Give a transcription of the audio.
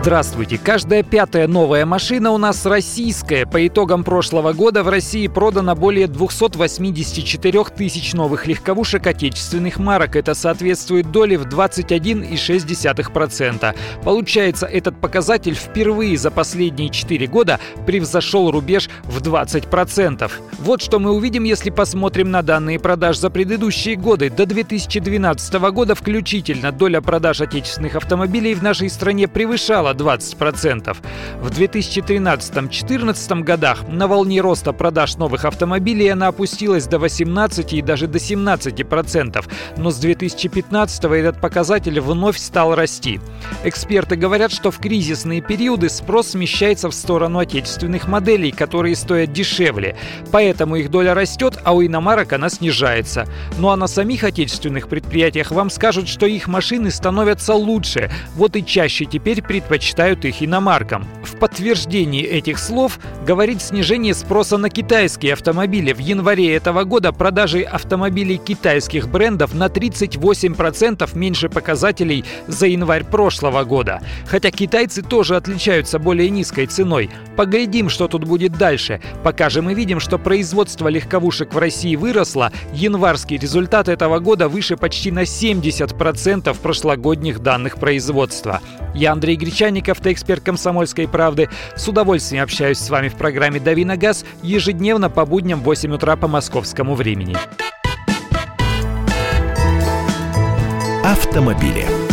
Здравствуйте. Каждая пятая новая машина у нас российская. По итогам прошлого года в России продано более 284 тысяч новых легковушек отечественных марок. Это соответствует доле в 21,6%. Получается, этот показатель впервые за последние 4 года превзошел рубеж в 20%. Вот что мы увидим, если посмотрим на данные продаж за предыдущие годы. До 2012 года включительно доля продаж отечественных автомобилей в нашей стране превышала 20%. В 2013-2014 годах на волне роста продаж новых автомобилей она опустилась до 18 и даже до 17%, но с 2015 этот показатель вновь стал расти. Эксперты говорят, что в кризисные периоды спрос смещается в сторону отечественных моделей, которые стоят дешевле. Поэтому их доля растет, а у иномарок она снижается. Ну а на самих отечественных предприятиях вам скажут, что их машины становятся лучше. Вот и чаще теперь предпочитают предпочитают их иномаркам. В подтверждении этих слов говорит снижение спроса на китайские автомобили. В январе этого года продажи автомобилей китайских брендов на 38% меньше показателей за январь прошлого года. Хотя китайцы тоже отличаются более низкой ценой. Поглядим, что тут будет дальше. Пока же мы видим, что производство легковушек в России выросло, январский результат этого года выше почти на 70% прошлогодних данных производства. Я Андрей Гречаник, Овсянник, автоэксперт «Комсомольской правды». С удовольствием общаюсь с вами в программе «Дави на газ» ежедневно по будням в 8 утра по московскому времени. Автомобили.